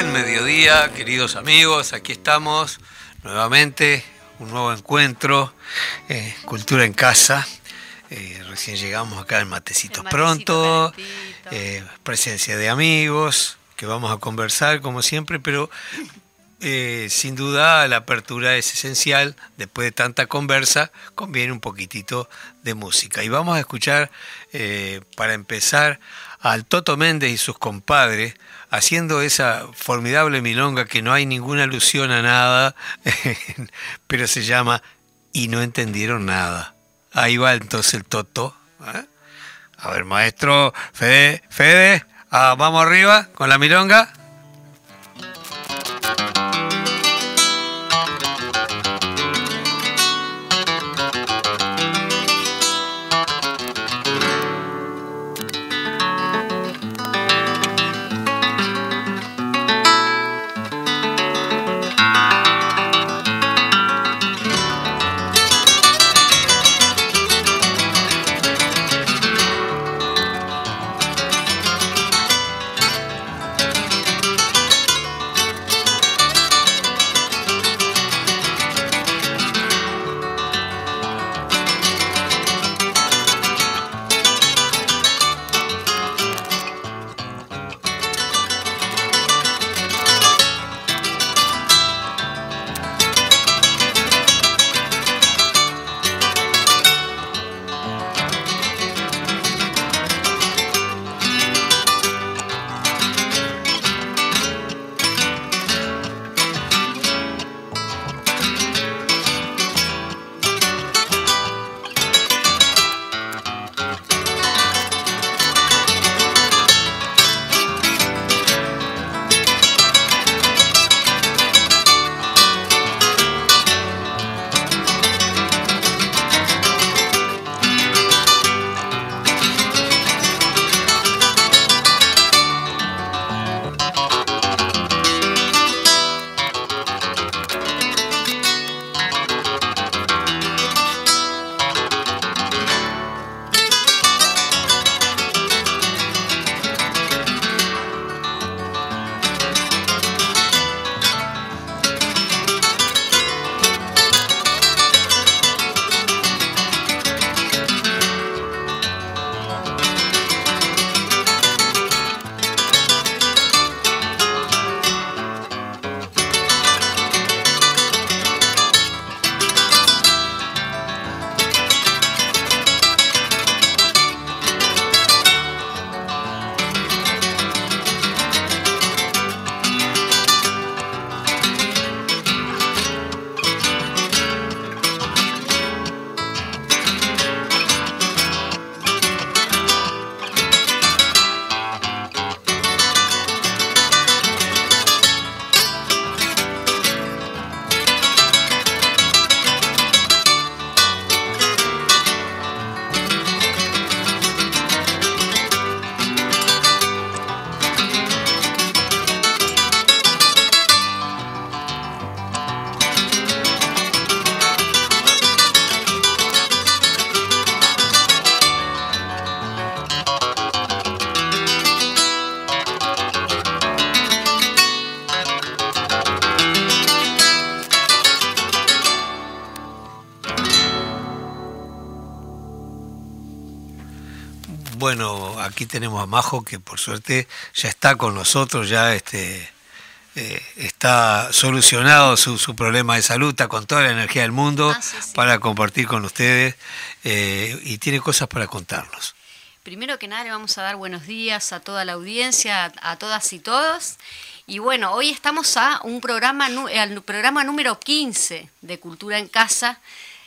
Buen mediodía, queridos amigos. Aquí estamos nuevamente, un nuevo encuentro, eh, Cultura en Casa. Eh, recién llegamos acá en Matecito, Pronto, eh, presencia de amigos, que vamos a conversar como siempre, pero sin duda la apertura es esencial. Después de tanta conversa, conviene un poquitito de música. Y vamos a escuchar, para empezar, al Toto Méndez y sus compadres haciendo esa formidable milonga que no hay ninguna alusión a nada, pero se llama Y no entendieron nada. Ahí va entonces el Toto. ¿eh? A ver, maestro, Fede, Fede, ah, vamos arriba con la milonga. Aquí tenemos a Majo que por suerte ya está con nosotros, ya este, eh, está solucionado su, problema de salud, está con toda la energía del mundo ah, para compartir con ustedes eh, y tiene cosas para contarnos. Primero que nada le vamos a dar buenos días a toda la audiencia, a, todas y todos. Y bueno, hoy estamos a un programa, al programa número 15 de Cultura en Casa.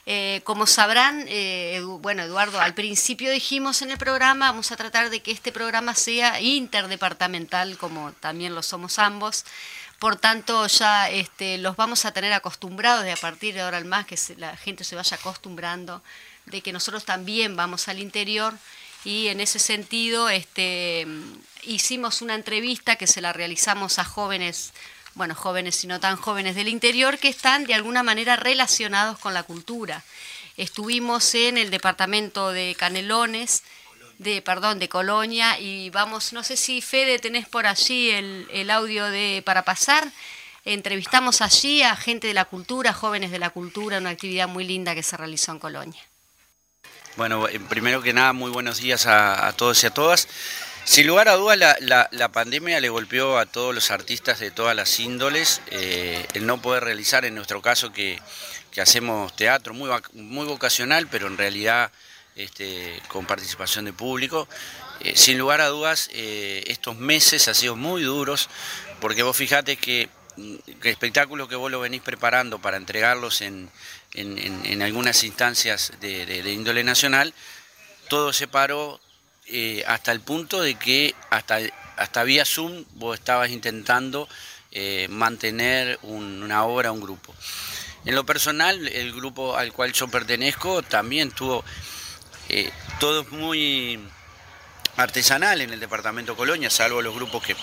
Eh, como sabrán, eh, bueno, Eduardo, al principio dijimos en el programa, vamos a tratar de que este programa sea interdepartamental, como también lo somos ambos. Por tanto, ya este, los vamos a tener acostumbrados de a partir de ahora al más, que la gente se vaya acostumbrando, de que nosotros también vamos al interior y en ese sentido este, hicimos una entrevista que se la realizamos a jóvenes bueno, jóvenes y no tan jóvenes del interior que están de alguna manera relacionados con la cultura. Estuvimos en el departamento de Canelones, de, perdón, de Colonia y vamos, no sé si Fede tenés por allí el, el audio de para pasar. Entrevistamos allí a gente de la cultura, jóvenes de la cultura, una actividad muy linda que se realizó en Colonia. Bueno, eh, primero que nada, muy buenos días a, todos y a todas. Sin lugar a dudas, la, pandemia le golpeó a todos los artistas de todas las índoles. Eh, el no poder realizar, en nuestro caso, que, hacemos teatro muy, muy vocacional, pero en realidad este, con participación de público. Eh, sin lugar a dudas, estos meses han sido muy duros, porque vos fijate que que espectáculos que vos lo venís preparando para entregarlos en, algunas instancias de, índole nacional, todo se paró eh, hasta el punto de que hasta, hasta vía Zoom vos estabas intentando eh, mantener una obra, un grupo. En lo personal, el grupo al cual yo pertenezco también tuvo eh, todo muy artesanal en el departamento Colonia, salvo los grupos que,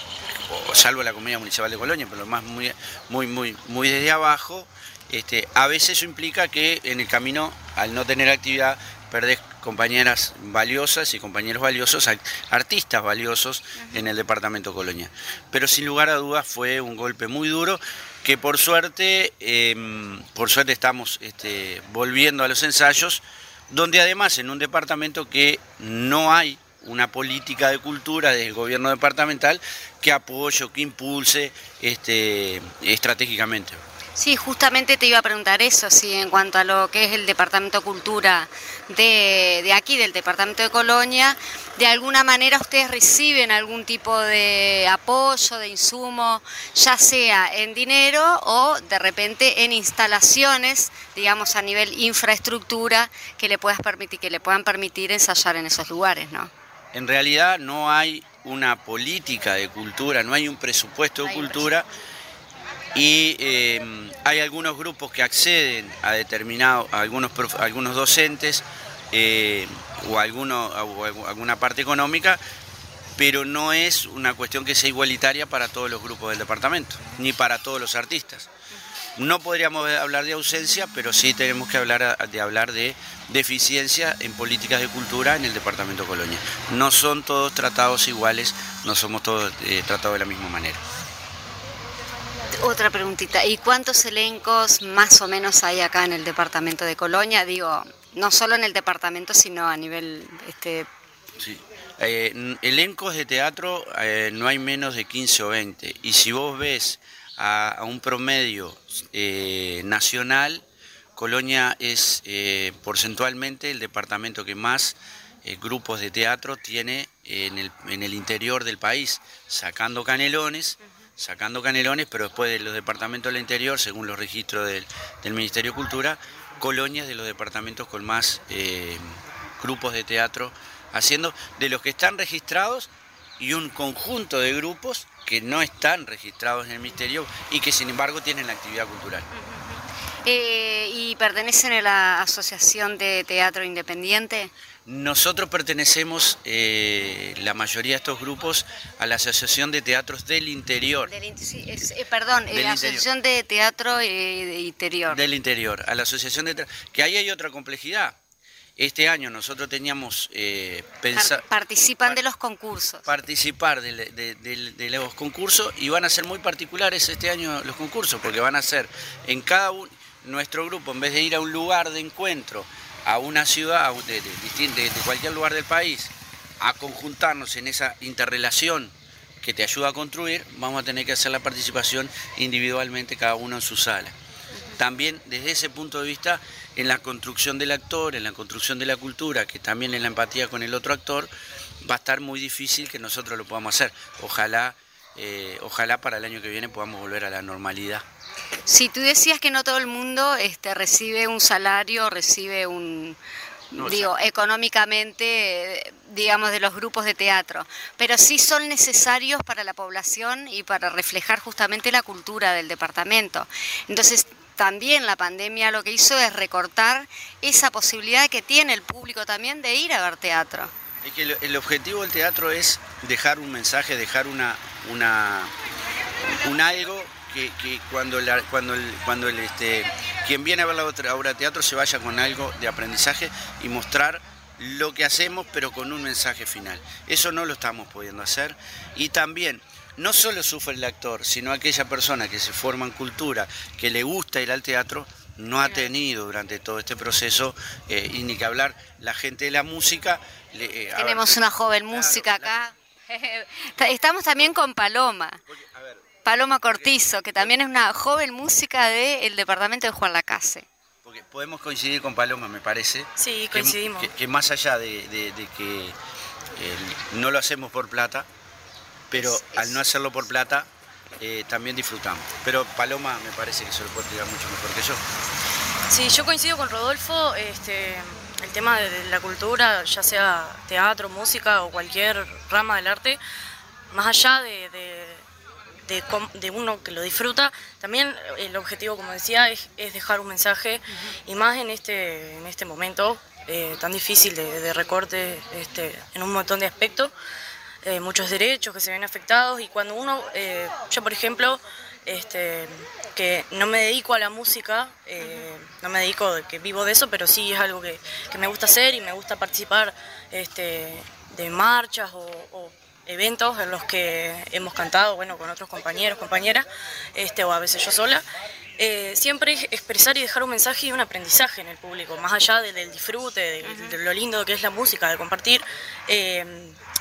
salvo la Comunidad Municipal de Colonia, pero más muy, muy, muy, muy desde abajo, este, a veces eso implica que en el camino, al no tener actividad, perdés compañeras valiosas y compañeros valiosos, artistas valiosos en el departamento Colonia. Pero sin lugar a dudas fue un golpe muy duro que por suerte, em, por suerte estamos este, volviendo a los ensayos, donde además en un departamento que no hay una política de cultura del gobierno departamental que apoye o que impulse este, estratégicamente. Sí, justamente te iba a preguntar eso, sí, en cuanto a lo que es el Departamento de Cultura de, de, aquí, del Departamento de Colonia, ¿de alguna manera ustedes reciben algún tipo de apoyo, de insumo, ya sea en dinero o de repente en instalaciones, digamos a nivel infraestructura, que le, puedas permitir, que le puedan permitir ensayar en esos lugares, ¿no? en realidad no hay una política de cultura, no hay un presupuesto de cultura y eh, hay algunos grupos que acceden a determinados, algunos, algunos docentes eh, o, alguna parte económica, pero no es una cuestión que sea igualitaria para todos los grupos del departamento, ni para todos los artistas. No podríamos hablar de ausencia, pero sí tenemos que hablar de hablar de deficiencia en políticas de cultura en el departamento de Colonia. No son todos tratados iguales, no somos todos eh, tratados de la misma manera. Otra preguntita, ¿y cuántos elencos más o menos hay acá en el departamento de Colonia? Digo, no solo en el departamento, sino a nivel... Este... Sí. Eh, elencos de teatro eh, no hay menos de 15 o 20. Y si vos ves a, un promedio eh, nacional, Colonia es porcentualmente el departamento que más grupos de teatro tiene en el, interior del país, sacando canelones, sacando canelones, pero después de los departamentos del interior, según los registros del, Ministerio de Cultura, Colonia es de los departamentos con más grupos de teatro haciendo, de los que están registrados y un conjunto de grupos que no están registrados en el Ministerio y que sin embargo tienen la actividad cultural. Eh, ¿Y pertenecen a la Asociación de Teatro Independiente? Nosotros pertenecemos, eh, la mayoría de estos grupos, a la Asociación de Teatros del Interior. Del, eh, perdón, la Asociación de Teatro Interior. Del Interior, a la Asociación de que ahí hay otra complejidad este año nosotros teníamos eh, pensado... Participan de los concursos. Participar de, los concursos y van a ser muy particulares este año los concursos, porque van a ser en cada uno, nuestro grupo, en vez de ir a un lugar de encuentro, a una ciudad, de, de cualquier lugar del país, a conjuntarnos en esa interrelación que te ayuda a construir, vamos a tener que hacer la participación individualmente cada uno en su sala también desde ese punto de vista en la construcción del actor, en la construcción de la cultura, que también en la empatía con el otro actor, va a estar muy difícil que nosotros lo podamos hacer. Ojalá, eh, ojalá para el año que viene podamos volver a la normalidad. Si tú decías que no todo el mundo este, recibe un salario, recibe un, digo, económicamente, digamos, de los grupos de teatro, pero sí son necesarios para la población y para reflejar justamente la cultura del departamento. Entonces, también la pandemia lo que hizo es recortar esa posibilidad que tiene el público también de ir a ver teatro. Es que el, objetivo del teatro es dejar un mensaje, dejar una, una un algo que, cuando, cuando, el, cuando el, este, quien viene a ver la obra de teatro se vaya con algo de aprendizaje y mostrar lo que hacemos, pero con un mensaje final. Eso no lo estamos pudiendo hacer. Y también, no solo sufre el actor, sino aquella persona que se forma en cultura, que le gusta ir al teatro, no ha tenido durante todo este proceso, eh, y ni que hablar la gente de la música. Eh, Tenemos una joven música acá. Estamos también con Paloma. Paloma Cortizo, que también es una joven música del departamento de Juan Lacase. Porque podemos coincidir con Paloma, me parece. Sí, coincidimos. Que, más allá de, que no lo hacemos por plata, pero al no hacerlo por plata, eh, también disfrutamos. Pero Paloma me parece que se lo puede explicar mucho mejor que yo. Sí, yo coincido con Rodolfo, este, el tema de, la cultura, ya sea teatro, música o cualquier rama del arte, más allá de, de, uno que lo disfruta, también el objetivo, como decía, es, dejar un mensaje y más en este, en este momento eh, tan difícil de, recorte este, en un montón de aspectos. Eh, muchos derechos que se ven afectados y cuando uno, eh, yo por ejemplo, este, que no me dedico a la música, eh, no me dedico, que vivo de eso, pero sí es algo que, me gusta hacer y me gusta participar este, de marchas o, eventos en los que hemos cantado, bueno, con otros compañeros, compañeras, este, o a veces yo sola. siempre expresar y dejar un mensaje y un aprendizaje en el público, más allá del, disfrute, de, lo lindo que es la música, de compartir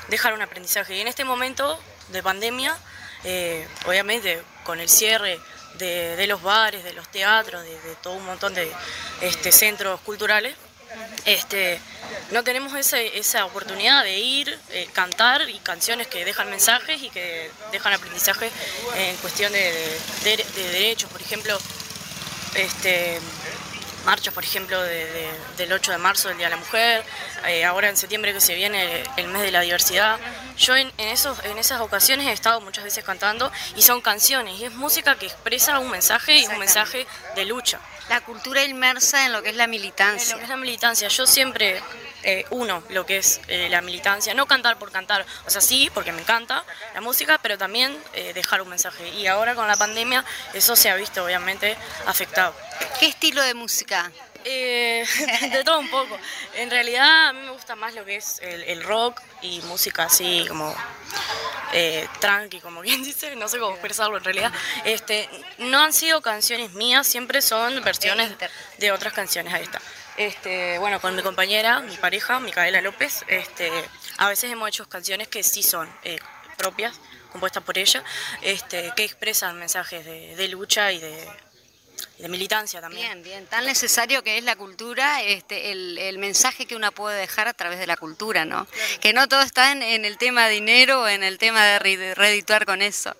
dejar un aprendizaje. Y en este momento de pandemia, eh, obviamente con el cierre de, los bares, de los teatros, de, todo un montón de este, centros culturales, este, no tenemos esa oportunidad de ir, eh, cantar y canciones que dejan mensajes y que dejan aprendizaje en cuestión de, derechos, por ejemplo, este, marchas, por ejemplo, del 8 de marzo, del Día de la Mujer, eh, ahora en septiembre que se viene el mes de la diversidad. Yo en, esos, en esas ocasiones he estado muchas veces cantando y son canciones y es música que expresa un mensaje y un mensaje de lucha. La cultura inmersa en lo que es la militancia. En lo que es la militancia. Yo siempre eh, uno lo que es eh, la militancia, no cantar por cantar, o sea, sí, porque me encanta la música, pero también dejar un mensaje. Y ahora con la pandemia eso se ha visto obviamente afectado. ¿Qué estilo de música? Eh, de todo un poco. En realidad a mí me gusta más lo que es el, rock y música así como eh, tranqui, como quien dice, no sé cómo expresarlo en realidad. Este, no han sido canciones mías, siempre son versiones de otras canciones. Ahí está. Este, bueno, con mi compañera, mi pareja, Micaela López, este, a veces hemos hecho canciones que sí son eh, propias, compuestas por ella, este, que expresan mensajes de lucha y de de militancia también. Bien, bien, tan necesario que es la cultura, este, el, mensaje que uno puede dejar a través de la cultura, ¿no? Que no todo está en, el tema dinero o en el tema de redituar con eso.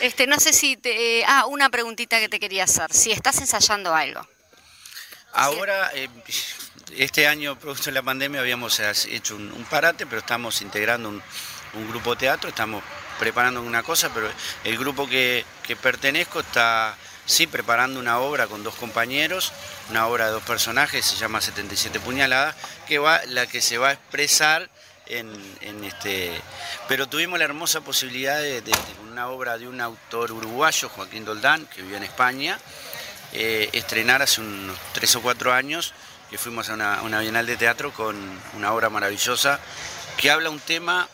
Este, no sé si te, eh, ah, una preguntita que te quería hacer, si estás ensayando algo. Ahora, eh, este año, producto de la pandemia, habíamos hecho un, parate, pero estamos integrando un, grupo de teatro, estamos preparando una cosa, pero el grupo que, que pertenezco está sí preparando una obra con dos compañeros, una obra de dos personajes, se llama 77 puñaladas, que va, la que se va a expresar en, este. Pero tuvimos la hermosa posibilidad de, una obra de un autor uruguayo, Joaquín Doldán, que vive en España, eh, estrenar hace unos tres o cuatro años, que fuimos a una, una bienal de teatro con una obra maravillosa que habla un tema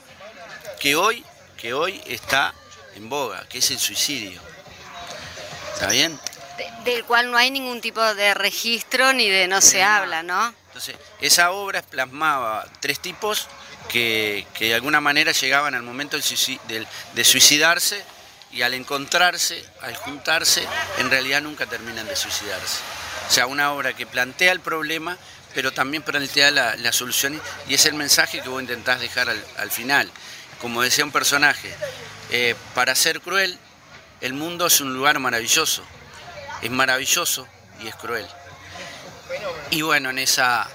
que hoy, que hoy está en boga, que es el suicidio ¿Está bien? del cual no hay ningún tipo de registro ni de no se habla, ¿no? Entonces, esa obra plasmaba tres tipos que, de alguna manera llegaban al momento de, suicidarse y al encontrarse, al juntarse, en realidad nunca terminan de suicidarse. O sea, una obra que plantea el problema, pero también plantea la, la solución y es el mensaje que vos intentás dejar al, final. Como decía un personaje, eh, para ser cruel el mundo es un lugar maravilloso, es maravilloso y es cruel. Y bueno, en esa,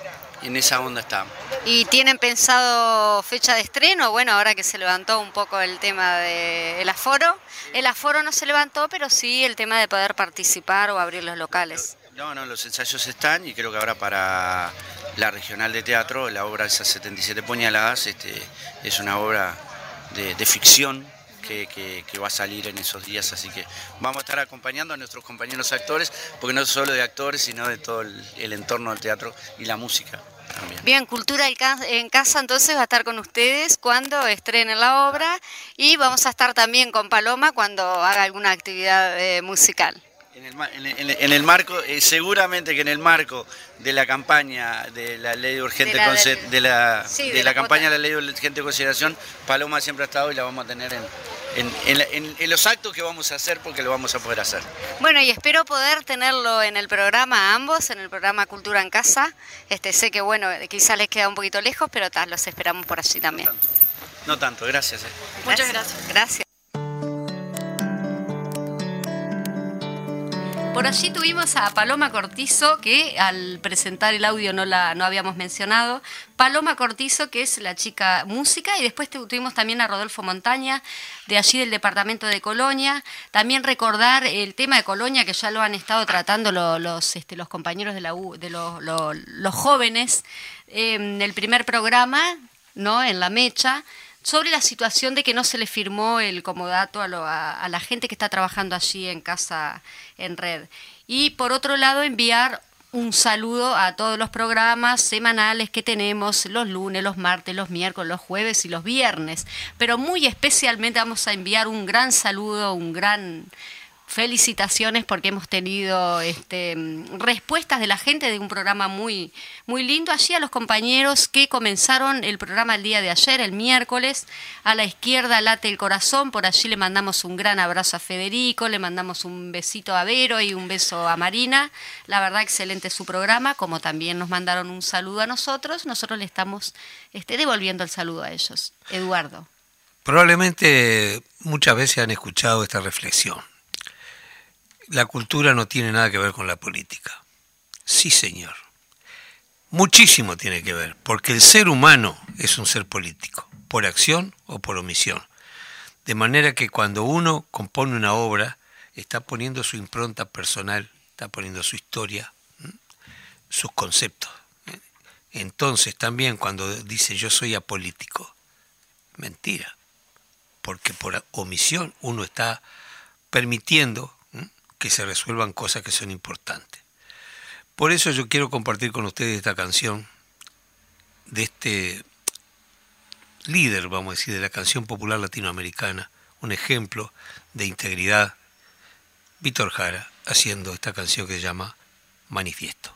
en esa onda estamos. ¿Y tienen pensado fecha de estreno? Bueno, ahora que se levantó un poco el tema del aforo. El aforo no se levantó, pero sí el tema de poder participar o abrir los locales. No, no, los ensayos están y creo que ahora para la regional de teatro, la obra esas 77 puñaladas, este, es una obra de, de ficción que, va a salir en esos días, así que vamos a estar acompañando a nuestros compañeros actores, porque no solo de actores, sino de todo el, entorno del teatro y la música. también. Bien, Cultura en Casa entonces va a estar con ustedes cuando estrenen la obra y vamos a estar también con Paloma cuando haga alguna actividad eh, musical. En el, marco, eh, seguramente que en el marco de la campaña de la ley de urgente de la, de la, de la, campaña de la ley de urgente consideración, Paloma siempre ha estado y la vamos a tener en, en, los actos que vamos a hacer porque lo vamos a poder hacer. Bueno, y espero poder tenerlo en el programa ambos, en el programa Cultura en Casa. Este, sé que bueno, quizás les queda un poquito lejos, pero tal, los esperamos por allí también. No tanto, gracias. Eh. Muchas gracias. Gracias. Por allí tuvimos a Paloma Cortizo, que al presentar el audio no la no habíamos mencionado. Paloma Cortizo, que es la chica música, y después tuvimos también a Rodolfo Montaña, de allí del departamento de Colonia. También recordar el tema de Colonia, que ya lo han estado tratando los, este, los compañeros de, la de los, jóvenes en el primer programa, ¿no? en la mecha sobre la situación de que no se le firmó el comodato a, a, la gente que está trabajando allí en casa en red. Y por otro lado, enviar un saludo a todos los programas semanales que tenemos los lunes, los martes, los miércoles, los jueves y los viernes. Pero muy especialmente vamos a enviar un gran saludo, un gran felicitaciones porque hemos tenido este, respuestas de la gente de un programa muy, muy lindo. Allí a los compañeros que comenzaron el programa el día de ayer, el miércoles, a la izquierda late el corazón, por allí le mandamos un gran abrazo a Federico, le mandamos un besito a Vero y un beso a Marina. La verdad, excelente su programa, como también nos mandaron un saludo a nosotros, nosotros le estamos este, devolviendo el saludo a ellos. Eduardo. Probablemente muchas veces han escuchado esta reflexión la cultura no tiene nada que ver con la política. Sí, señor. Muchísimo tiene que ver, porque el ser humano es un ser político, por acción o por omisión. De manera que cuando uno compone una obra, está poniendo su impronta personal, está poniendo su historia, sus conceptos. Entonces también cuando dice yo soy apolítico, mentira, porque por omisión uno está permitiendo que se resuelvan cosas que son importantes. Por eso yo quiero compartir con ustedes esta canción de este líder, vamos a decir, de la canción popular latinoamericana, un ejemplo de integridad, Víctor Jara, haciendo esta canción que se llama Manifiesto.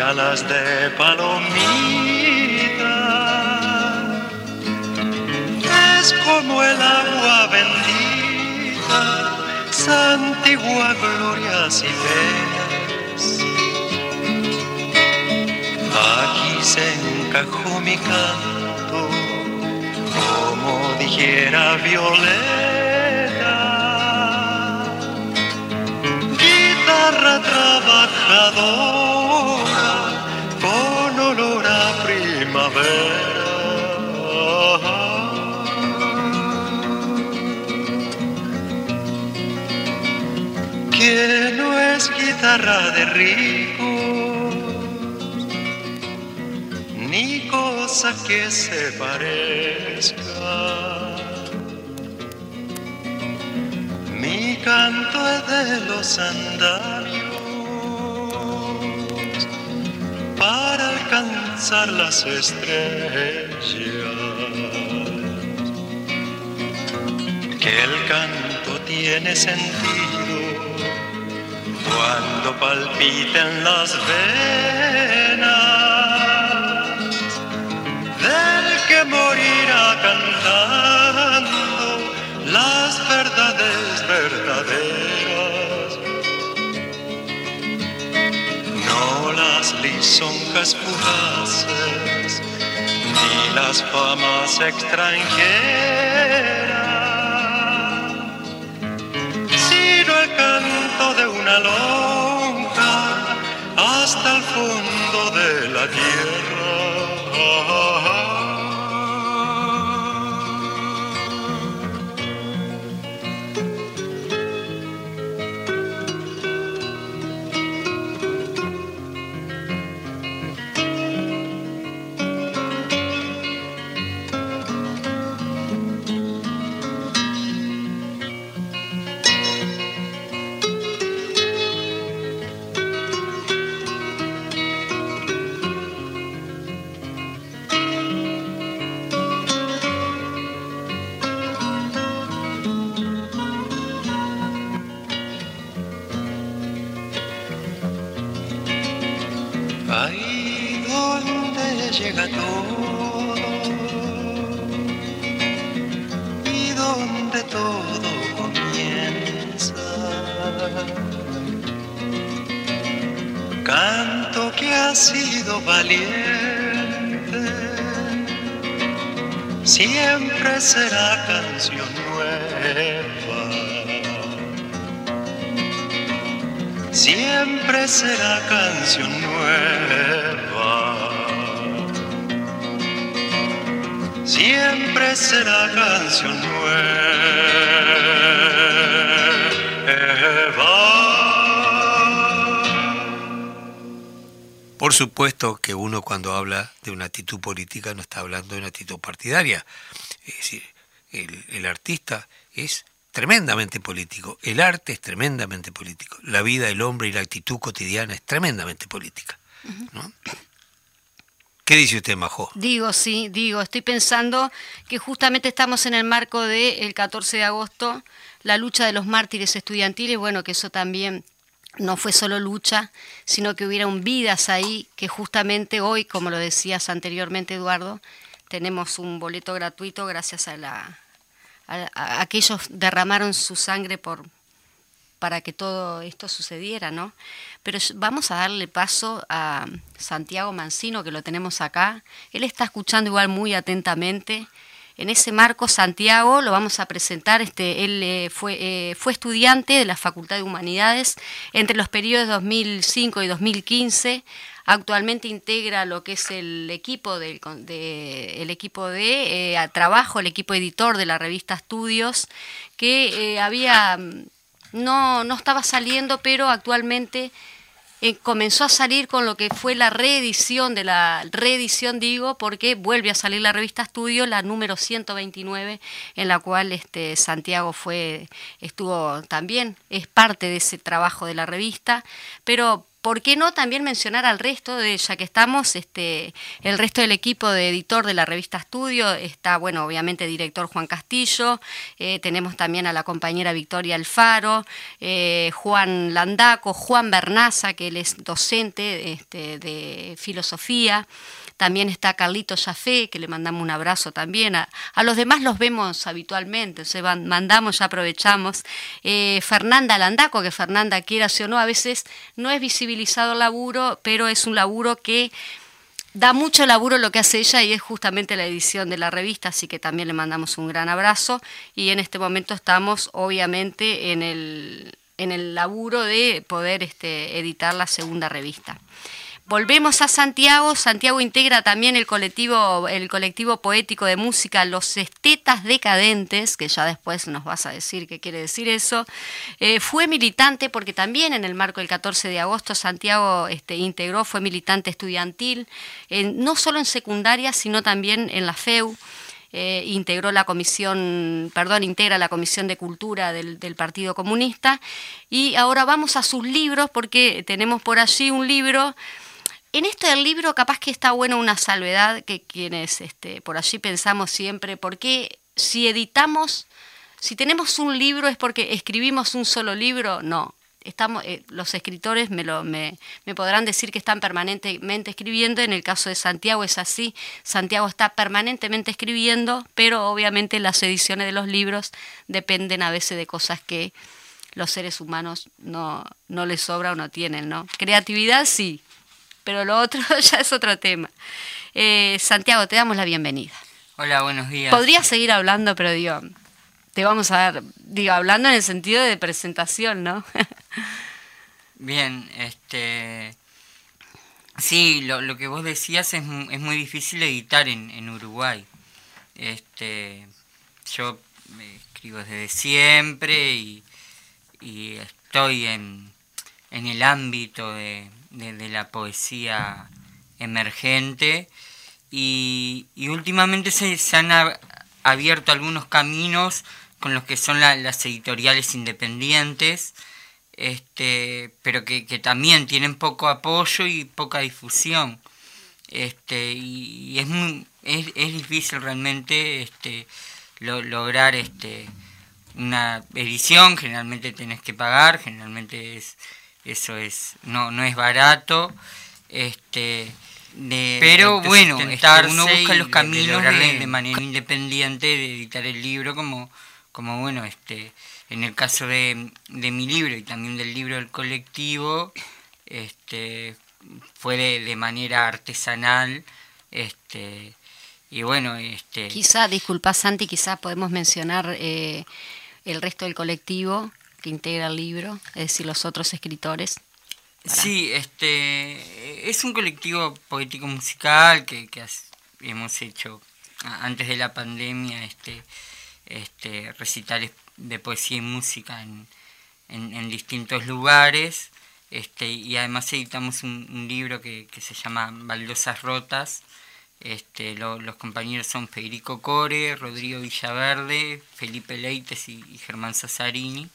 alas de palomita. Es como el agua bendita, santigua glorias y penas. Aquí se encajó mi canto, como dijera Violeta. Guitarra trabajadora de rico, ni cosa que se parezca. Mi canto es de los andamios para alcanzar las estrellas. que el canto tiene sentido cuando palpiten las venas del que morirá cantando las verdades verdaderas. No las lisonjas fugaces ni las famas extranjeras, de una lonja hasta el fondo de la tierra. Sido valiente, siempre será canción nueva. siempre será canción nueva. Siempre será canción nueva. Por supuesto que uno cuando habla de una actitud política no está hablando de una actitud partidaria. Es decir, el, el artista es tremendamente político, el arte es tremendamente político, la vida del hombre y la actitud cotidiana es tremendamente política. ¿no? ¿Qué dice usted, Majo? Digo, sí, digo, estoy pensando que justamente estamos en el marco del 14 de agosto, la lucha de los mártires estudiantiles, bueno, que eso también no fue solo lucha, sino que hubieron vidas ahí, que justamente hoy, como lo decías anteriormente, Eduardo, tenemos un boleto gratuito gracias a la a, aquellos derramaron su sangre por para que todo esto sucediera, ¿no? Pero vamos a darle paso a Santiago Mancino, que lo tenemos acá. Él está escuchando igual muy atentamente. En ese marco, Santiago, lo vamos a presentar. Este, él eh, fue, eh, fue estudiante de la Facultad de Humanidades entre los periodos 2005 y 2015. Actualmente integra lo que es el equipo del de, equipo de eh, trabajo, el equipo editor de la revista Estudios, que había no, no estaba saliendo, pero actualmente eh, comenzó a salir con lo que fue la reedición de la reedición digo porque vuelve a salir la revista Estudio la número 129 en la cual este Santiago fue estuvo también es parte de ese trabajo de la revista. Pero ¿Por qué no también mencionar al resto de, ya que estamos, este, el resto del equipo de editor de la revista Estudio? Está, bueno, obviamente director Juan Castillo, eh, tenemos también a la compañera Victoria Alfaro, eh, Juan Landaco, Juan Bernaza, que él es docente este, de filosofía, también está Carlito Jafé, que le mandamos un abrazo también. A, a los demás los vemos habitualmente, se mandamos, ya aprovechamos. Eh, Fernanda Landaco, que Fernanda quiera o no, a veces no es visibilizado el laburo, pero es un laburo que da mucho laburo lo que hace ella y es justamente la edición de la revista, así que también le mandamos un gran abrazo y en este momento estamos obviamente en el, en el laburo de poder este, editar la segunda revista. Volvemos a Santiago. Santiago integra también el colectivo, el colectivo poético de música Los Estetas Decadentes, que ya después nos vas a decir qué quiere decir eso. Eh, fue militante porque también en el marco del 14 de agosto Santiago este, integró, fue militante estudiantil, no solo en secundaria, sino también en la FEU. Eh, integró la comisión, perdón, integra la comisión de cultura del, Partido Comunista. Y ahora vamos a sus libros porque tenemos por allí un libro en esto del libro capaz que está bueno una salvedad que quienes este, por allí pensamos siempre, porque si editamos si tenemos un libro es porque escribimos un solo libro, no. Estamos, eh, los escritores me, lo, me, me podrán decir que están permanentemente escribiendo, en el caso de Santiago es así, Santiago está permanentemente escribiendo, pero obviamente las ediciones de los libros dependen a veces de cosas que los seres humanos no, no les sobra o no tienen, ¿no? Creatividad sí, pero lo otro ya es otro tema. Eh, Santiago, te damos la bienvenida. Hola, buenos días. Podría seguir hablando, pero digo, te vamos a dar, digo, hablando en el sentido de presentación, ¿no? Bien, este... Sí, lo, lo que vos decías es, es muy difícil editar en, en Uruguay. Este, yo escribo desde siempre y, y estoy en, en el ámbito de, de- de la poesía emergente y, últimamente se, han ab- abierto algunos caminos con los que son la- las editoriales independientes, este, pero que, que también tienen poco apoyo y poca difusión. Este, y, y es, muy, es, es difícil realmente este, lo- lograr este, una edición, generalmente tenés que pagar, generalmente es, eso es, no, no es barato. Este, de- Pero de bueno, este, uno busca los caminos de- de manera independiente de editar el libro como, como bueno, este, en el caso de, de mi libro y también del libro del colectivo, este, fue de, de manera artesanal, este, y bueno, este, Quizá, disculpa Santi, quizá podemos mencionar eh, el resto del colectivo que integra el libro, es decir, los otros escritores. Sí, este es un colectivo poético musical que, hemos hecho antes de la pandemia, este, este recitales de poesía y música en, distintos lugares, este, y además editamos un, libro que, se llama Baldosas Rotas. Este, lo- los compañeros son Federico Core, Rodrigo Villaverde, Felipe Leites y, y Germán Sassarini.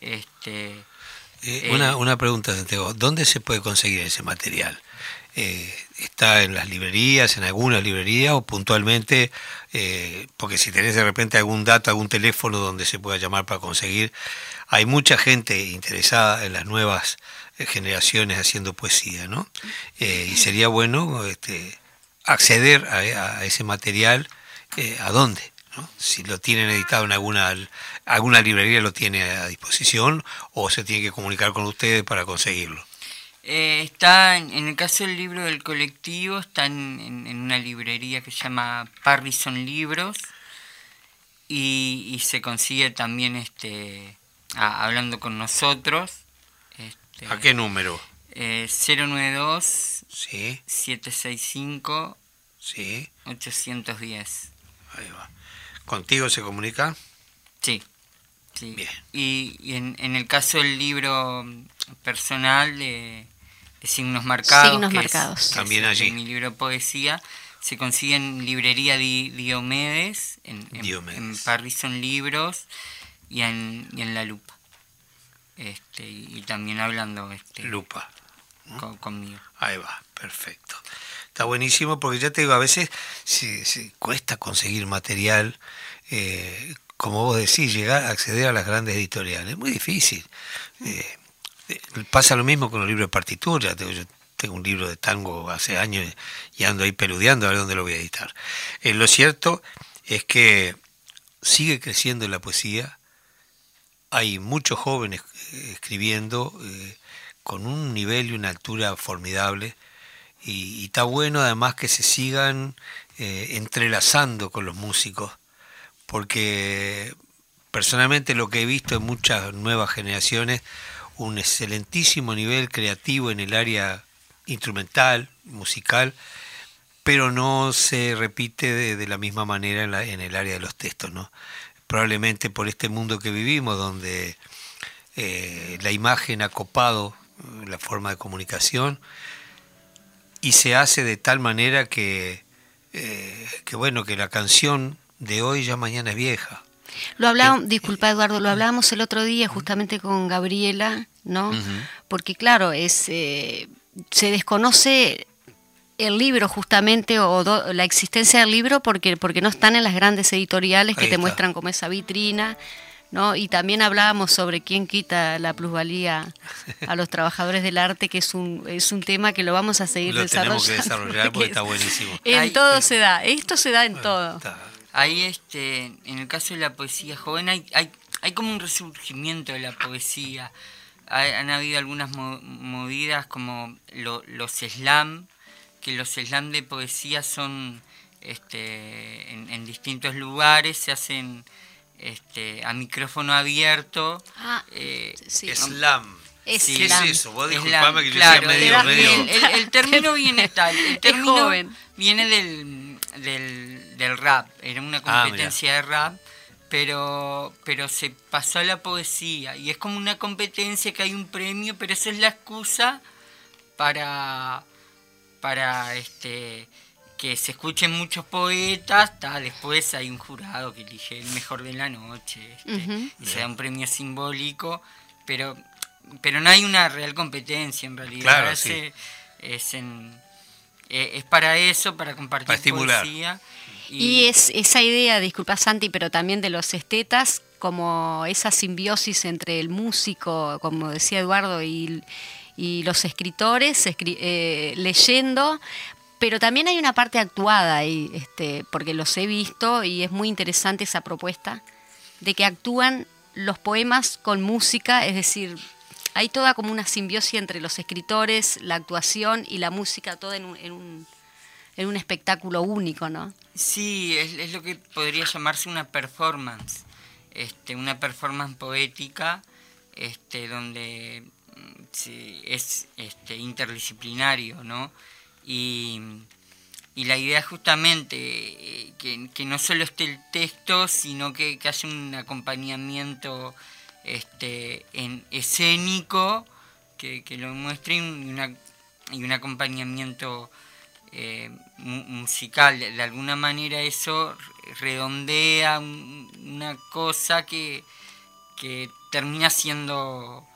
Este, Eh, Eh, una, una pregunta, Santiago. ¿Dónde se puede conseguir ese material? Eh, ¿Está en las librerías, en alguna librería o puntualmente? eh, porque si tenés de repente algún dato, algún teléfono donde se pueda llamar para conseguir, hay mucha gente interesada en las nuevas generaciones haciendo poesía, ¿no? Eh, y sería bueno este, acceder a, a ese material, ¿a dónde? ¿No? Si lo tienen editado en alguna, alguna librería, lo tiene a disposición o se tiene que comunicar con ustedes para conseguirlo. Eh, está, en, el caso del libro del colectivo, está en, en- en una librería que se llama Parrison Libros y, y se consigue también este a- hablando con nosotros. Este, ¿A qué número? eh, 092 Sí, 765 sí, 810. ahí va. ¿Contigo se comunica? Sí. sí. Bien. Y, y en, en el caso del libro personal de, de signos marcados, Signos que es- marcados. que es También allí. mi libro de poesía, se consigue en librería Di- Diomedes, en, en, Diomedes. en Parrison Libros y en, y en La Lupa. Este, y, y también hablando este, Lupa. con- conmigo. Ahí va, perfecto. Está buenísimo porque ya te digo, a veces cuesta conseguir material, eh, como vos decís, llegar a acceder a las grandes editoriales. Es muy difícil. Eh, eh, pasa lo mismo con los libros de partitura. Yo tengo un libro de tango hace años y ando ahí peludeando a ver dónde lo voy a editar. Lo cierto es que sigue creciendo la poesía. Hay muchos jóvenes escribiendo con un nivel y una altura formidable. Y, está bueno además que se sigan eh, entrelazando con los músicos, porque personalmente lo que he visto en muchas nuevas generaciones, un excelentísimo nivel creativo en el área instrumental, musical, pero no se repite de, la misma manera en el área de los textos, ¿no? Probablemente por este mundo que vivimos, donde eh, la imagen ha copado eh, la forma de comunicación y se hace de tal manera que, eh, que bueno, que la canción de hoy ya mañana es vieja. Lo hablábamos, disculpa Eduardo, lo hablábamos el otro día justamente con Gabriela, ¿no? Porque claro, es eh, se desconoce el libro justamente o do- la existencia del libro porque porque no están en las grandes editoriales que te está. muestran como esa vitrina ¿no? Y también hablábamos sobre quién quita la plusvalía a los trabajadores del arte, que es un, es un tema que lo vamos a seguir Lo tenemos desarrollando. que desarrollar porque es- está buenísimo. En Ay, todo eh, se da, esto se da en todo. Está. Ahí, este, en el caso de la poesía joven, hay, hay, hay como un resurgimiento de la poesía. Hay- han habido algunas mo- movidas como lo- los slam, que los slam de poesía son este, en, en distintos lugares, se hacen este, a micrófono abierto. Ah, eh, sí. Slam. Es ¿Qué slam. es eso? Vos Slam, disculpame que yo claro, sea medio, medio... El, el- el término viene tal, el término joven. viene del, del, del rap, era una Ah, competencia de rap, pero, pero se pasó a la poesía y es como una competencia que hay un premio, pero eso es la excusa para, para este que se escuchen muchos poetas, ta, después hay un jurado que elige el mejor de la noche este, y se da un premio simbólico, pero pero no hay una real competencia en realidad. Claro, es, sí. eh, es, en- eh, es para eso, para compartir Para estimular. poesía. Y es esa idea, disculpa Santi, pero también de los estetas, como esa simbiosis entre el músico, como decía Eduardo, y, y los escritores escri- eh, leyendo, pero también hay una parte actuada ahí, este, porque los he visto y es muy interesante esa propuesta de que actúan los poemas con música, es decir, hay toda como una simbiosis entre los escritores, la actuación y la música, todo en un, en un, espectáculo único, ¿no? Sí, es, es lo que podría llamarse una performance, este, una performance poética, este, donde mm, sí, es este, interdisciplinario, ¿no? Y, la idea justamente eh, que, no solo esté el texto, sino que, que un acompañamiento este, en escénico que, que lo muestre y, un- acompañamiento eh, mu- musical. De, alguna manera eso redondea un- una cosa que, que termina siendo,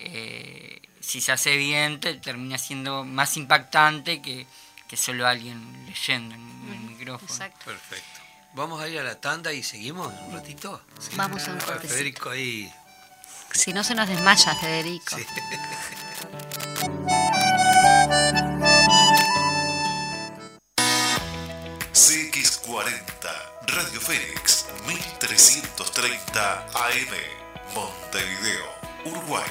eh, si se hace bien, te- termina siendo más impactante que, que solo alguien leyendo en, en el micrófono. Exacto. Perfecto. Vamos a ir a la tanda y seguimos un ratito. Sí. Vamos a un Ah, cortecito. Federico ahí. Si no se nos desmaya, Federico. Sí. CX40, Radio Fénix, 1330 AM, Montevideo, Uruguay.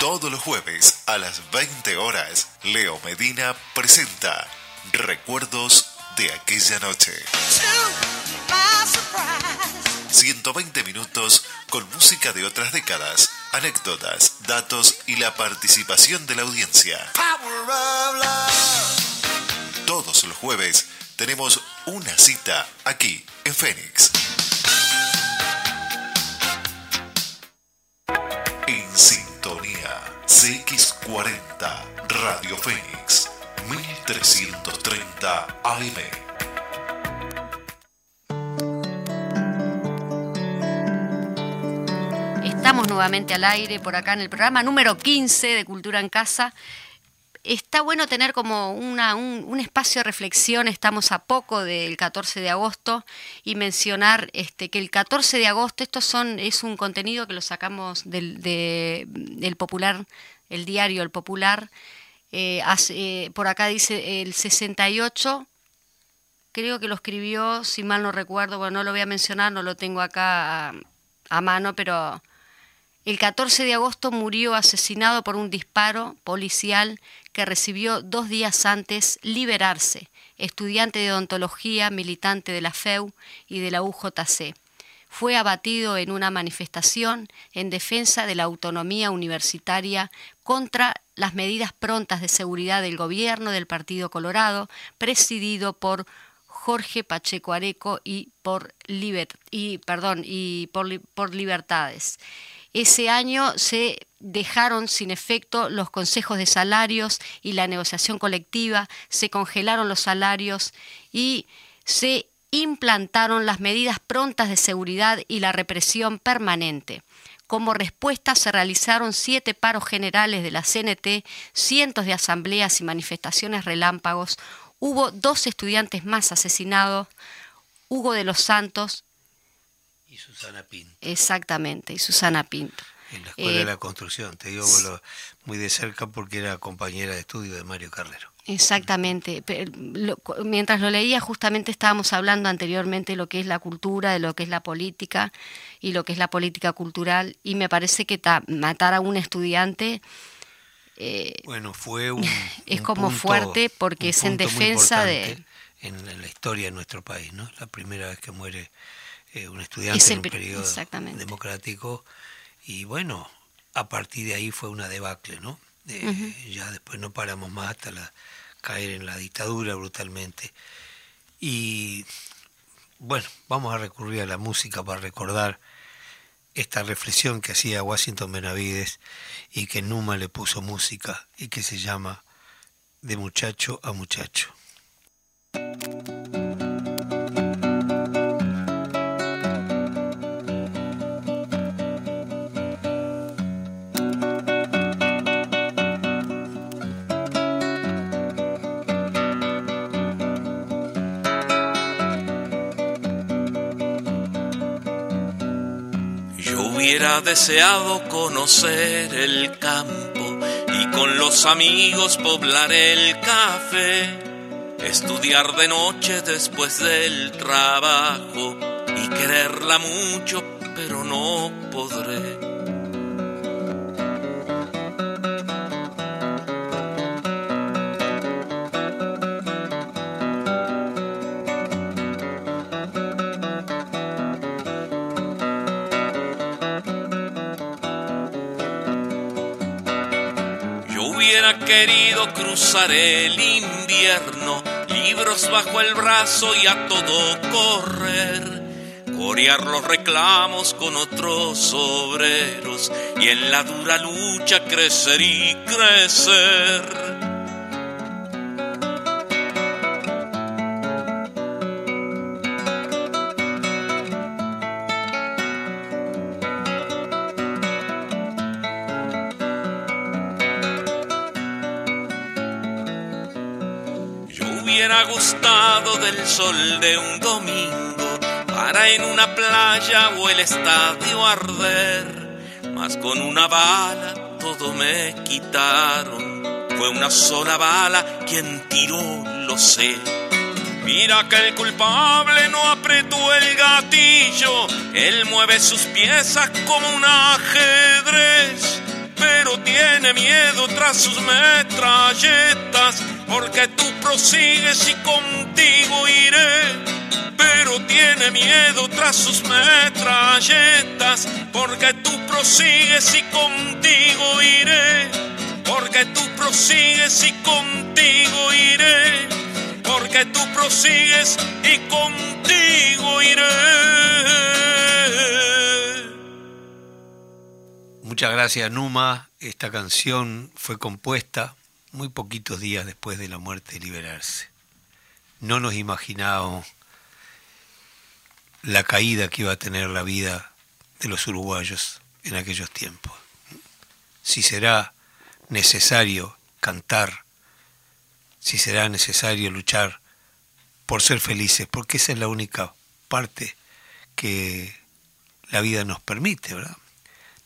Todos los jueves a las 20 horas, Leo Medina presenta Recuerdos de aquella noche. 120 minutos con música de otras décadas, anécdotas, datos y la participación de la audiencia. Todos los jueves tenemos una cita aquí en Fénix. CX40 Radio Fénix 1330 AM. Estamos nuevamente al aire por acá en el programa número 15 de Cultura en Casa. Está bueno tener como una- un, espacio de reflexión, estamos a poco del 14 de agosto, y mencionar este, que el 14 de agosto, esto son, es un contenido que lo sacamos del, de- del Popular, el diario El Popular, eh, eh, por acá dice el 68, creo que lo escribió, si mal no recuerdo, bueno, no lo voy a mencionar, no lo tengo acá a mano, pero el 14 de agosto murió asesinado por un disparo policial que recibió dos días antes liberarse, estudiante de odontología, militante de la FEU y de la UJC. fue abatido en una manifestación en defensa de la autonomía universitaria contra las medidas prontas de seguridad del gobierno del Partido Colorado, presidido por Jorge Pacheco Areco y por, y, perdón, y por, por Libertades. Ese año se dejaron sin efecto los consejos de salarios y la negociación colectiva, se congelaron los salarios y se implantaron las medidas prontas de seguridad y la represión permanente. Como respuesta se realizaron siete paros generales de la CNT, cientos de asambleas y manifestaciones relámpagos, hubo dos estudiantes más asesinados, Hugo de los Santos Susana Pinto. Exactamente, y Susana Pinto. En la Escuela de la eh, Construcción, te digo muy de cerca porque era compañera de estudio de Mario Carrero. Exactamente. mientras lo leía, justamente estábamos hablando anteriormente de lo que es la cultura, de lo que es la política y lo que es la política cultural, y me parece que matar a un estudiante... Eh, bueno, fue un. es como fuerte porque es en defensa de. En la historia de nuestro país, ¿no? La primera vez que muere eh, un estudiante en un periodo democrático. Y bueno, a partir de ahí fue una debacle, ¿no? Ya después no paramos más hasta la, caer en la dictadura brutalmente. Y bueno, vamos a recurrir a la música para recordar esta reflexión que hacía Washington Benavides y que Numa le puso música y que se llama De muchacho a muchacho. Hubiera deseado conocer el campo y con los amigos poblar el café, estudiar de noche después del trabajo y quererla mucho, pero no podré. Querido cruzar el invierno, libros bajo el brazo y a todo correr, corear los reclamos con otros obreros y en la dura lucha crecer y crecer. Gustado del sol de un domingo para en una playa o el estadio arder, mas con una bala todo me quitaron. Fue una sola bala quien tiró, lo sé. Mira que el culpable no apretó el gatillo, él mueve sus piezas como un ajedrez, pero tiene miedo tras sus metralletas porque tú prosigues y contigo iré. Pero tiene miedo tras sus metralletas, porque tú prosigues y contigo iré. Porque tú prosigues y contigo iré. Porque tú prosigues y contigo iré. Muchas gracias Numa. Esta canción fue compuesta muy poquitos días después de la muerte liberarse. No nos imaginábamos la caída que iba a tener la vida de los uruguayos en aquellos tiempos. Si será necesario cantar, si será necesario luchar por ser felices, porque esa es la única parte que la vida nos permite, ¿verdad?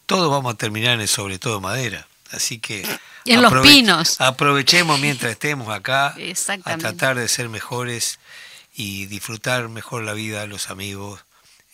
Todos vamos a terminar en el sobre todo madera, así que en los pinos. Aprovechemos mientras estemos acá a tratar de ser mejores y disfrutar mejor la vida, los amigos,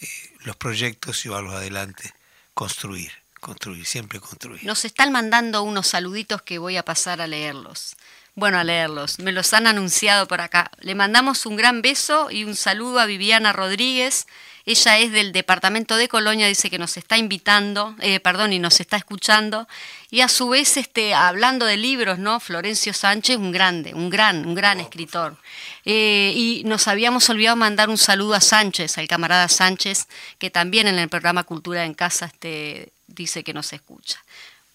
eh, los proyectos, llevarlos adelante, construir, construir, siempre construir. Nos están mandando unos saluditos que voy a pasar a leerlos. Bueno, a leerlos. Me los han anunciado por acá. Le mandamos un gran beso y un saludo a Viviana Rodríguez. Ella es del departamento de Colonia, dice que nos está invitando, eh, perdón, y nos está escuchando. Y a su vez, este, hablando de libros, ¿no? Florencio Sánchez, un grande, un gran, un gran escritor. Eh, y nos habíamos olvidado mandar un saludo a Sánchez, al camarada Sánchez, que también en el programa Cultura en Casa este, dice que nos escucha.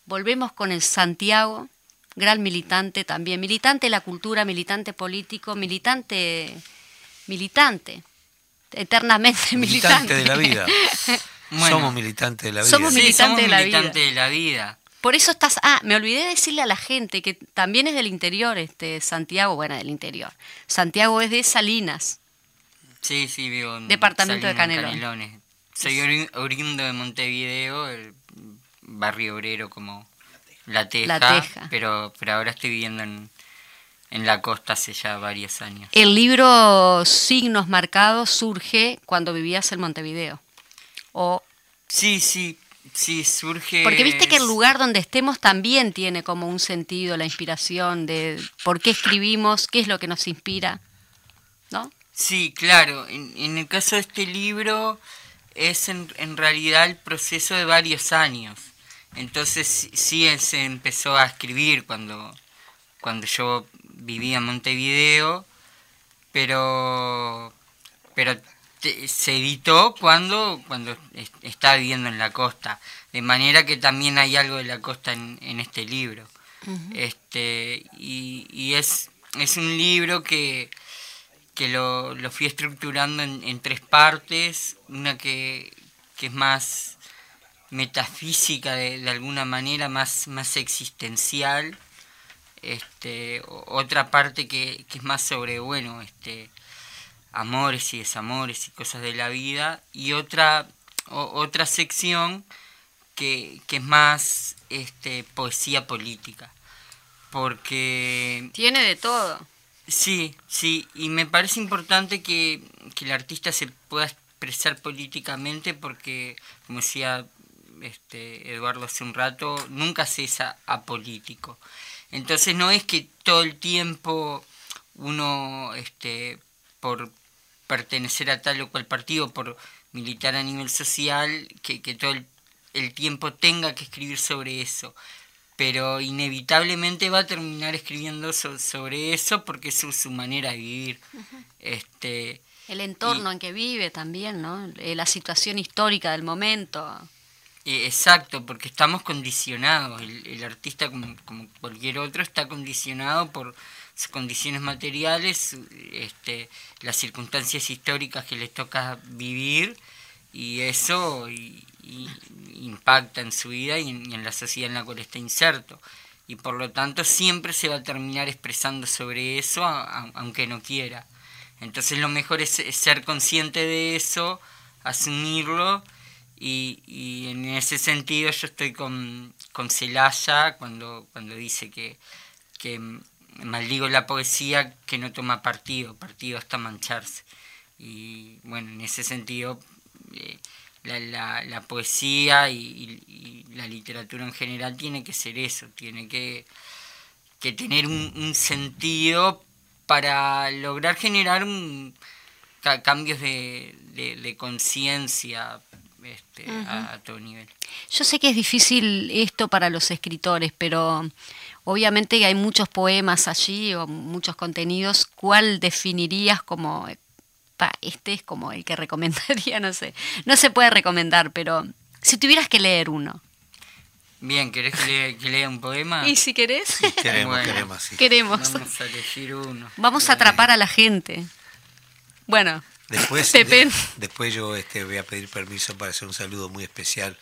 Volvemos con el Santiago, gran militante también, militante de la cultura, militante político, militante, militante, eternamente militante. Militante de la vida. somos militantes de la vida. Somos Sí, militantes somos de la militantes vida. de la vida. Por eso estás. Ah, me olvidé de decirle a la gente que también es del interior, este Santiago, bueno, del interior. Santiago es de Salinas. Sí, sí, vivo en Departamento de Salinas, Canelones. Canelones. Soy ori- oriundo de Montevideo, el barrio obrero como La Teja, La Teja. Pero, pero ahora estoy viviendo en, en la costa hace ya varios años. El libro Signos Marcados surge cuando vivías en Montevideo. O, Sí, sí, sí, surge... porque viste que el lugar donde estemos también tiene como un sentido, la inspiración de por qué escribimos, qué es lo que nos inspira. ¿No? Sí, claro. En, en el caso de este libro es en, en realidad el proceso de varios años. Entonces sí- él se empezó a escribir cuando, cuando yo vivía en Montevideo, pero, pero te- se editó cuando, cuando es- estaba viviendo en la costa. De manera que también hay algo de la costa en, en este libro. este y, y es, es un libro que, que lo, lo fui estructurando en, en tres partes, una que, que es más metafísica de, de alguna manera, más, más existencial, este, otra parte que, que es más sobre, bueno, este, amores y desamores y cosas de la vida, y otra, o- otra sección que, que es más este, poesía política, porque Tiene de todo. Sí, sí, y me parece importante que, que el artista se pueda expresar políticamente porque, como decía este, Eduardo hace un rato, nunca se es a- apolítico. Entonces no es que todo el tiempo uno, este, por pertenecer a tal o cual partido, por militar a nivel social, que, que todo el, el tiempo tenga que escribir sobre eso pero inevitablemente va a terminar escribiendo so- sobre eso porque es su, su manera de vivir. este El entorno en que vive también, ¿no? Eh, La situación histórica del momento. Eh, exacto, porque estamos condicionados. El, artista, como, cualquier otro, está condicionado por sus condiciones materiales, este, las circunstancias históricas que le toca vivir y eso impacta en su vida y en, la sociedad en la cual está inserto. Y por lo tanto siempre se va a terminar expresando sobre eso, aunque no quiera. Entonces lo mejor es, es ser consciente de eso, asumirlo y, en ese sentido yo estoy con, con Celaya cuando, cuando dice que, que maldigo la poesía que no toma partido, partido hasta mancharse. Y bueno, en ese sentido eh, la, la, poesía y, la literatura en general tiene que ser eso, tiene que, que tener un, un sentido para lograr generar un, ca- cambios de, de conciencia este, a, a todo nivel. Yo sé que es difícil esto para los escritores, pero obviamente hay muchos poemas allí o muchos contenidos. ¿Cuál definirías como, pa, este es como el que recomendaría? No sé. No se puede recomendar, pero si tuvieras que leer uno. Bien, ¿querés que lea, que lea un poema? ¿Y si querés? Queremos, Bueno. queremos, sí. Queremos. Vamos a elegir uno. Vamos a atrapar a la gente. Bueno, Después, de- después yo este, voy a pedir permiso para hacer un saludo muy especial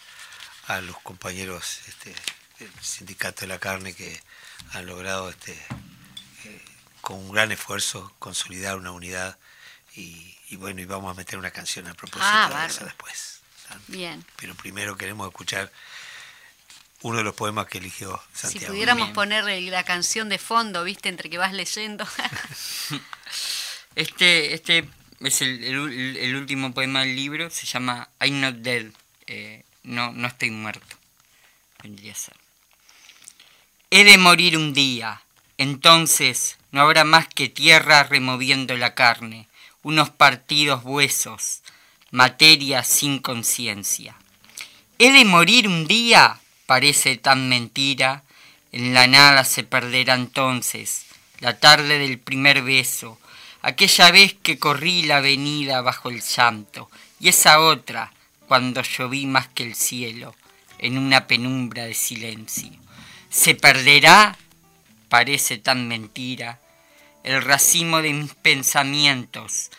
a los compañeros este, del Sindicato de la Carne que han logrado este, eh, con un gran esfuerzo consolidar una unidad y, y bueno, y vamos a meter una canción a propósito Ah, de eso después. bien. Pero primero queremos escuchar uno de los poemas que eligió Si Santiago. pudiéramos Bien. poner la canción de fondo, viste, entre que vas leyendo. Este, este es el, el último poema del libro, se llama I'm Not Dead, eh, no, no estoy muerto. Vendría a ser. He de morir un día, Entonces no habrá más que tierra removiendo la carne, unos partidos huesos, materia sin conciencia. ¿He de morir un día? Parece tan mentira. En la nada se perderá entonces la tarde del primer beso, aquella vez que corrí la avenida bajo el llanto, y esa otra, cuando lloví más que el cielo, en una penumbra de silencio. ¿Se perderá? Parece tan mentira. El racimo de mis pensamientos,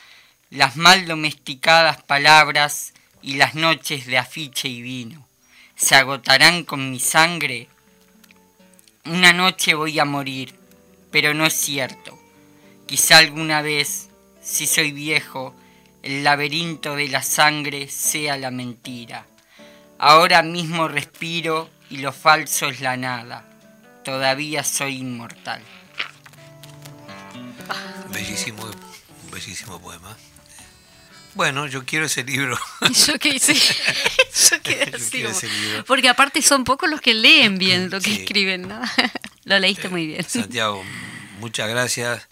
las mal domesticadas palabras y las noches de afiche y vino, ¿se agotarán con mi sangre? Una noche voy a morir, pero no es cierto. Quizá alguna vez, si soy viejo, el laberinto de la sangre sea la mentira. Ahora mismo respiro y lo falso es la nada. Todavía soy inmortal. Bellísimo, bellísimo poema. Bueno, yo quiero ese libro. Yo que hice. yo quedé Yo así quiero como- ese libro. Porque aparte son pocos los que leen bien lo que Sí. escriben, ¿no? lo leíste muy bien. Santiago, muchas gracias.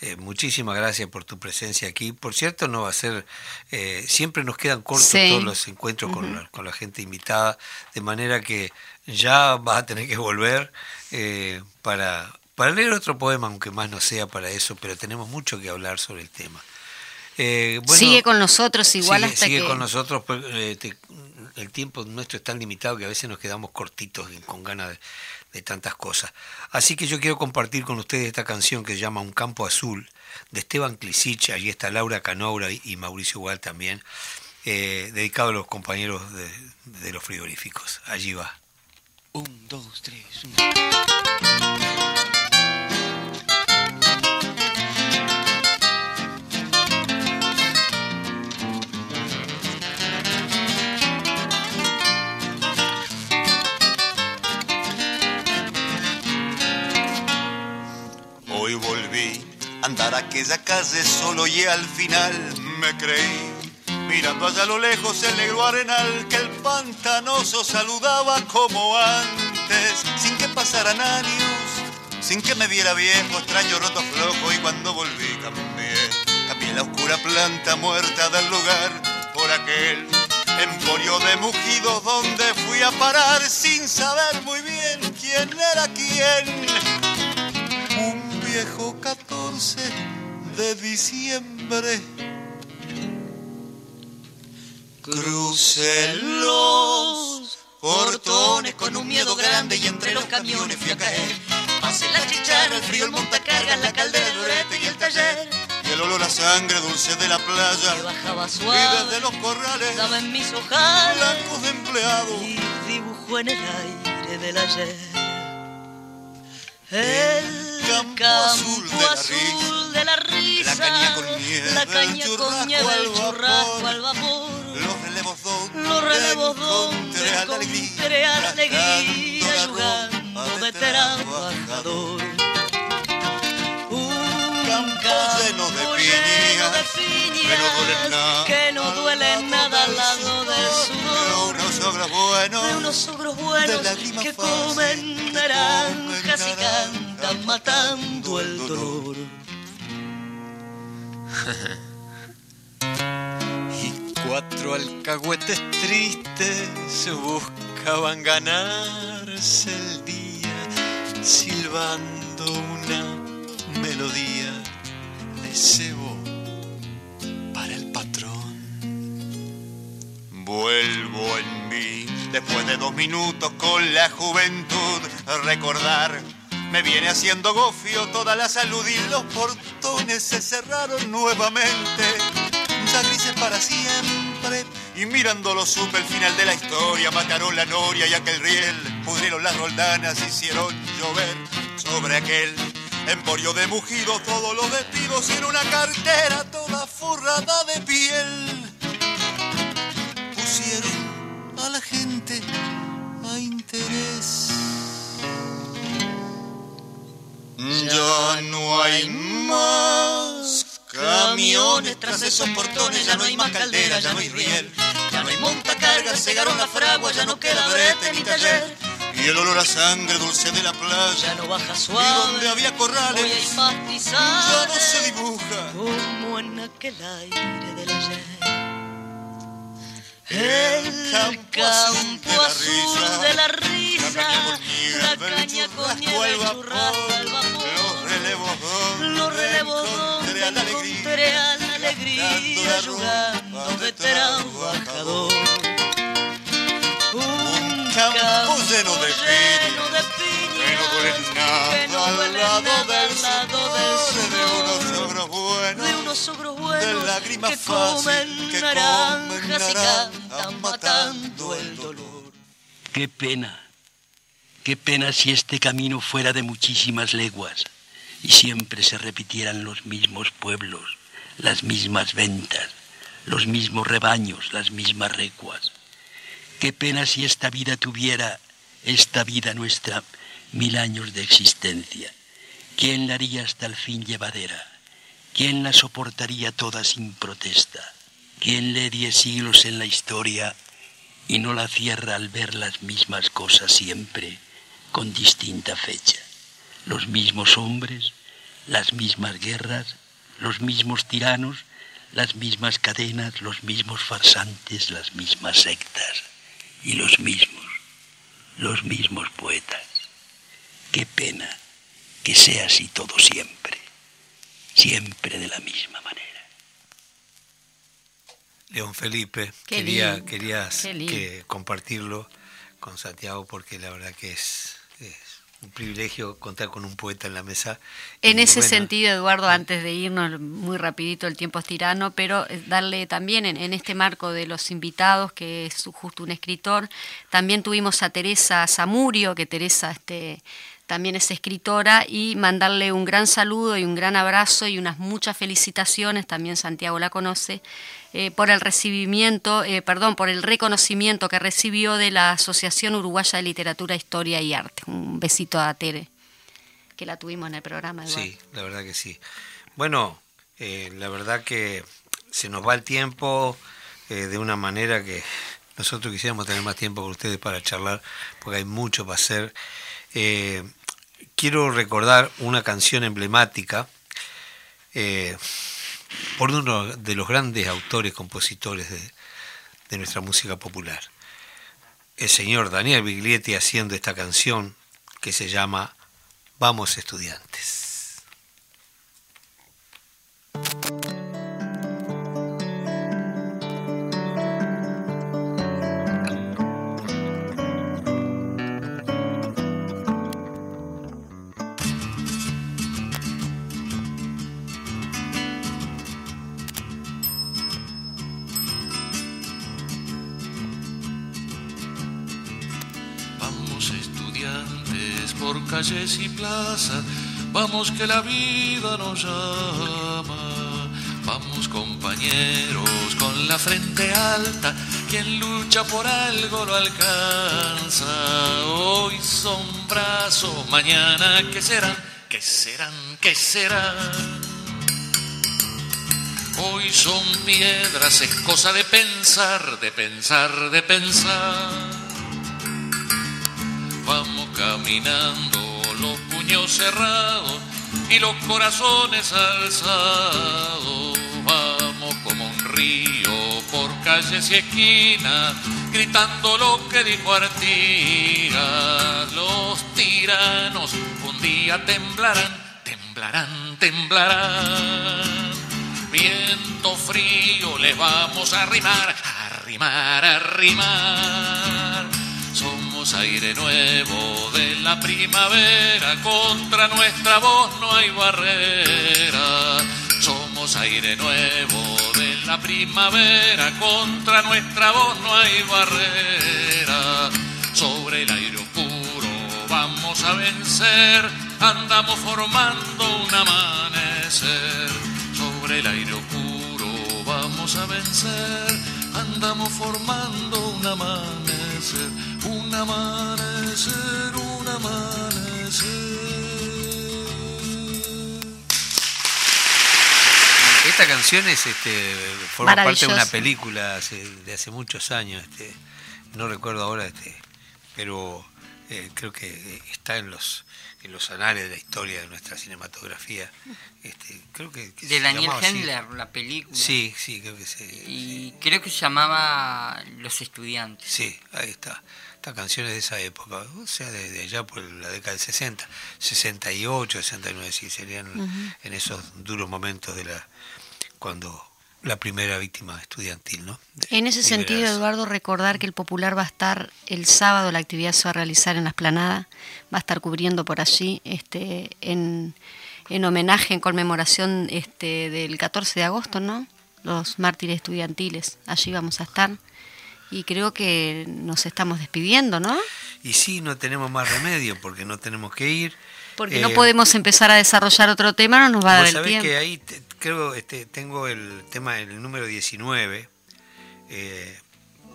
Eh, muchísimas gracias por tu presencia aquí. Por cierto, no va a ser, eh, siempre nos quedan cortos Sí. todos los encuentros con, la, con la gente invitada, de manera que ya vas a tener que volver eh, para, para leer otro poema, aunque más no sea para eso, pero tenemos mucho que hablar sobre el tema. Eh, bueno, Sigue con nosotros igual sigue, hasta sigue que. con nosotros, pues, eh, te- el tiempo nuestro es tan limitado que a veces nos quedamos cortitos con ganas de, de tantas cosas. Así que yo quiero compartir con ustedes esta canción que se llama Un campo azul, de Esteban Clisich, allí está Laura Canoura y, Mauricio Gual también, eh, dedicado a los compañeros de, de los frigoríficos. Allí va. Un, dos, tres, un. A andar aquella calle solo y al final me creí. Mirando allá a lo lejos el negro arenal que el pantanoso saludaba como antes, sin que pasaran años, sin que me viera viejo, extraño, roto, flojo y cuando volví cambié. Cambié la oscura planta muerta del lugar por aquel emporio de mugidos donde fui a parar sin saber muy bien quién era quién un viejo 14 de diciembre. Crucé los portones con un miedo grande y entre los camiones fui a caer. Pasé la chichara, el frío, el montacargas, la caldera, el lorete y el taller. Y el olor a sangre dulce de la playa. que bajaba Y suave, desde los corrales daba en mis ojales blancos de empleado. y dibujó en el aire del ayer. El campo campo azul de la azul de la risa, La caña con nieve, la el churrasco con nieve, el al churrasco vapor. al vapor, Los relevos donde los relevos donde encontré alegría, ayudando de de trabajador. Un Campo lleno de piñas, de que no duele nada, que no duele nada al lado del de sudor unos ogros buenos, de unos ogros buenos de que comen naranjas y cantan matando el dolor. Y cuatro alcahuetes tristes buscaban ganarse el día, silbando una melodía de cebo para el patrón. Vuelvo en mí después de dos minutos con la juventud. Recordar me viene haciendo gofio toda la salud y los portones se cerraron nuevamente. Ya grises para siempre. Y mirándolo supe el final de la historia. Mataron la noria y aquel riel. Pudrieron las roldanas, hicieron llover sobre aquel emporio de mugidos. Todos los despidos y en una cartera toda forrada de piel pusieron a la gente Ya no hay más camiones tras esos portones, ya no hay más caldera, ya no hay riel, ya no hay montacargas, cegaron la fragua, ya no queda brete ni taller. y el olor a sangre dulce de la playa. Ya no baja Y suave. donde había corrales, Hoy hay ya no se dibuja. Como en aquel aire del ayer. El campo azul de la risa, la caña con nieve, el churrasco, el vapor, Los relevos donde los relevos encontré donde a la alegría, encontré a la alegría jugando de trabajador. Un campo lleno de lleno de piña, que fácil, comen que naranjas comen y cantan matando el dolor. Qué pena, qué pena si este camino fuera de muchísimas leguas y siempre se repitieran los mismos pueblos, las mismas ventas, los mismos rebaños, las mismas recuas. Qué pena si esta vida tuviera, esta vida nuestra, mil años de existencia. ¿Quién la haría hasta el fin llevadera? ¿Quién la soportaría toda sin protesta? ¿Quién le die siglos en la historia y no la cierra al ver las mismas cosas siempre con distinta fecha? Los mismos hombres, las mismas guerras, los mismos tiranos, las mismas cadenas, los mismos farsantes, las mismas sectas y los mismos, los mismos poetas. Qué pena que sea así todo siempre, siempre de la misma manera. León Felipe, Qué quería, lindo, querías que compartirlo con Santiago porque la verdad que es, es un privilegio contar con un poeta en la mesa. En Y ese bueno, sentido, Eduardo, antes de irnos, muy rapidito, el tiempo es tirano, pero eh, darle también en, en este marco de los invitados, que es justo un escritor, también tuvimos a Teresa Zamurio, que Teresa este, también es escritora, y mandarle un gran saludo y un gran abrazo y unas muchas felicitaciones, también Santiago la conoce, eh, por el recibimiento, eh, perdón, por el reconocimiento que recibió de la Asociación Uruguaya de Literatura, Historia y Arte. Un besito a Tere, que la tuvimos en el programa. Sí, la verdad que sí. Bueno, eh, la verdad que se nos va el tiempo de una manera que nosotros quisiéramos tener más tiempo con ustedes para charlar, porque hay mucho para hacer. Eh, quiero recordar una canción emblemática eh, por uno de los grandes autores, compositores de, de nuestra música popular, el señor Daniel Biglietti haciendo esta canción que se llama Vamos estudiantes. Calles y plazas, vamos que la vida nos llama. Vamos compañeros con la frente alta, quien lucha por algo lo alcanza. Hoy son brazos, mañana qué serán, qué serán, qué serán. Hoy son piedras, es cosa de pensar, de pensar, de pensar. Vamos caminando, puños cerrados y los corazones alzados. Vamos como un río por calles y esquinas, gritando lo que dijo Artigas. Los tiranos un día temblarán, temblarán, temblarán. Viento frío les vamos a arrimar, arrimar, arrimar. Aire nuevo de la primavera, contra nuestra voz no hay barrera. Somos aire nuevo de la primavera, contra nuestra voz no hay barrera. Sobre el aire oscuro vamos a vencer, andamos formando un amanecer. Sobre el aire oscuro vamos a vencer, andamos formando un amanecer, un amanecer, un amanecer. Esta canción es este forma parte de una película hace- de hace muchos años, este, no recuerdo ahora, este, pero eh, creo que eh, está en los en los anales de la historia de nuestra cinematografía. Este, creo que, que De Daniel así. Hendler, la película. Sí, sí, creo que se, Y creo que se llamaba Los Estudiantes. Sí, ahí está. Estas canciones de esa época, o sea, de, de allá por la década del 60, 68, 69, sí, serían en esos duros momentos de la cuando la primera víctima estudiantil, ¿no? De En ese sentido. Eduardo, recordar que el Popular va a estar el sábado, la actividad se va a realizar en la esplanada, va a estar cubriendo por allí este, en, en homenaje, en conmemoración este, del 14 de agosto, ¿no? Los mártires estudiantiles, allí vamos a estar. Y creo que nos estamos despidiendo, ¿no? Y sí, no tenemos más remedio porque no tenemos que ir. Porque Eh, no podemos empezar a desarrollar otro tema, no nos va a dar el tiempo. que ahí te- este, tengo el tema, el número 19 eh,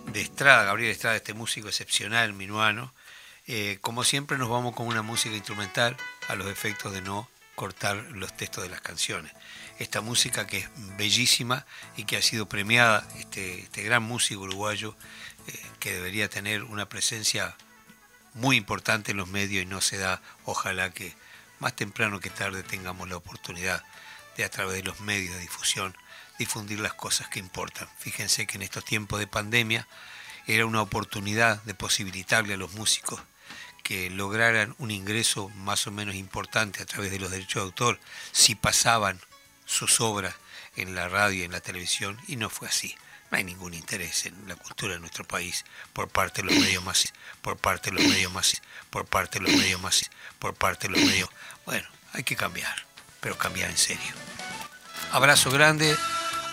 de Estrada, Gabriel Estrada, este músico excepcional minuano. Eh, como siempre nos vamos con una música instrumental a los efectos de no cortar los textos de las canciones. Esta música que es bellísima y que ha sido premiada, este, este gran músico uruguayo eh, que debería tener una presencia muy importante en los medios y no se da, ojalá que más temprano que tarde tengamos la oportunidad de a través de los medios de difusión difundir las cosas que importan. Fíjense que en estos tiempos de pandemia era una oportunidad de posibilitarle a los músicos que lograran un ingreso más o menos importante a través de los derechos de autor si pasaban sus obras en la radio y en la televisión y no fue así. No hay ningún interés en la cultura de nuestro país por parte de los medios más, por parte de los medios más, por parte de los medios más, por parte de los medios. Bueno, hay que cambiar, pero cambiar en serio. Abrazo grande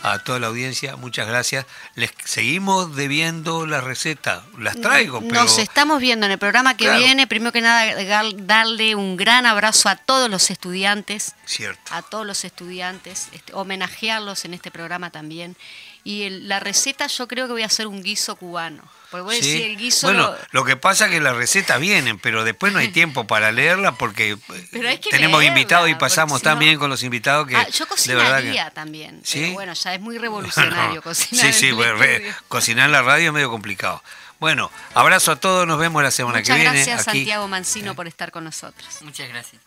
a toda la audiencia, muchas gracias. Les seguimos debiendo la receta, las traigo, pero Nos estamos viendo en el programa que Claro. viene. Primero que nada, darle un gran abrazo a todos los estudiantes, cierto. a todos los estudiantes, este, homenajearlos en este programa también. Y el- la receta yo creo que voy a hacer un guiso cubano. Porque voy a Sí. decir, el guiso Bueno, lo- lo que pasa es que las recetas vienen, pero después no hay tiempo para leerla porque eh, Pero hay que tenemos leerla, invitados y pasamos si tan no- bien con los invitados que Ah, yo de verdad que cocinaría también. ¿Sí? Pero bueno, ya es muy revolucionario No. cocinar. Sí, sí, bueno, re- estudio. cocinar en la radio es medio complicado. Bueno, abrazo a todos, nos vemos la semana Muchas que viene. gracias, aquí. Santiago Mancino, por estar con nosotros. Muchas gracias.